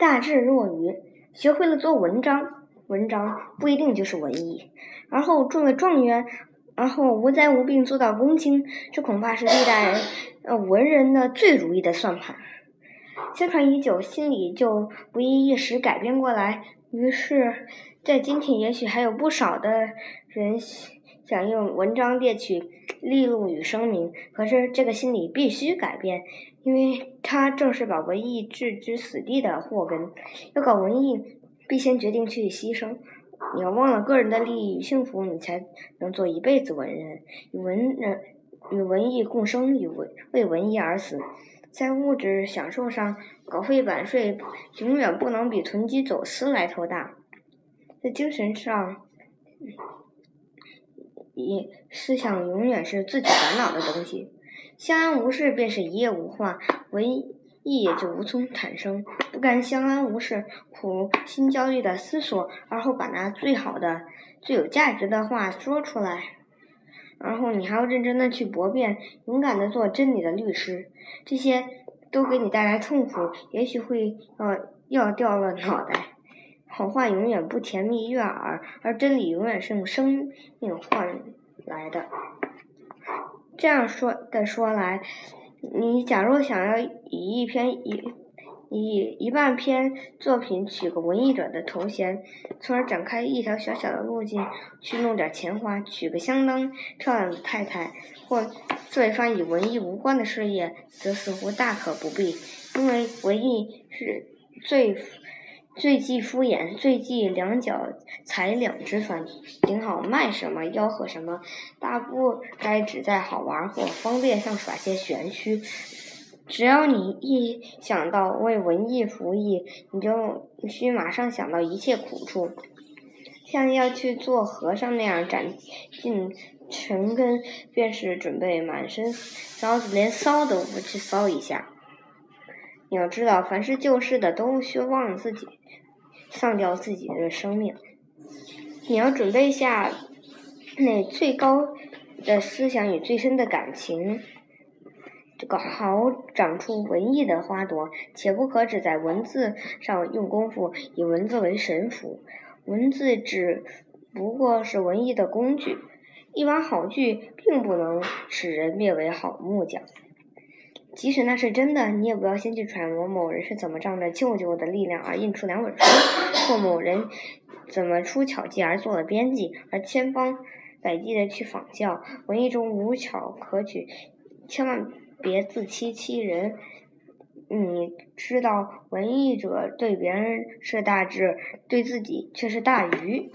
大智若愚，学会了做文章，文章不一定就是文艺。然后中了状元，然后无灾无病做到公卿，这恐怕是历代呃文人的最如意的算盘。相传已久，心里就不易一时改变过来。于是，在今天，也许还有不少的人想用文章猎取利禄与声名。可是，这个心理必须改变，因为它正是把文艺置之死地的祸根。要搞文艺，必先决定去牺牲。你要忘了个人的利益与幸福，你才能做一辈子文人，与文人与文艺共生，与文为文艺而死。在物质享受上，稿费版税永远不能比囤积走私来头大。在精神上，思想永远是自己烦恼的东西。相安无事便是一夜无话，文艺也就无从产生。不甘相安无事，苦心焦虑的思索，而后把那最好的、最有价值的话说出来。然后你还要认真的去驳辩，勇敢的做真理的律师，这些都给你带来痛苦，也许会呃要掉了脑袋。好话永远不甜蜜悦耳，而真理永远是用生命换来的。这样说的说来，你假如想要以一篇一。以一半篇作品取个文艺者的头衔，从而展开一条小小的路径，去弄点钱花，娶个相当漂亮的太太，或做一番与文艺无关的事业，则似乎大可不必，因为文艺是最最忌敷衍、最忌两脚踩两只船，顶好卖什么吆喝什么，大不该只在好玩或方便上耍些玄虚。只要你一想到为文艺服役，你就需马上想到一切苦处，像要去做和尚那样斩尽尘根，便是准备满身骚子，连骚都不去骚一下。你要知道，凡是救世的都需忘了自己，丧掉自己的生命。你要准备下那最高的思想与最深的感情。这个好长出文艺的花朵，且不可只在文字上用功夫，以文字为神符。文字只不过是文艺的工具，一碗好剧并不能使人变为好木匠。即使那是真的，你也不要先去揣摩某人是怎么仗着舅舅的力量而印出两本书，或某人怎么出巧计而做了编辑，而千方百计的去仿效。文艺中无巧可取，千万。别自欺欺人，你知道，文艺者对别人是大智，对自己却是大愚。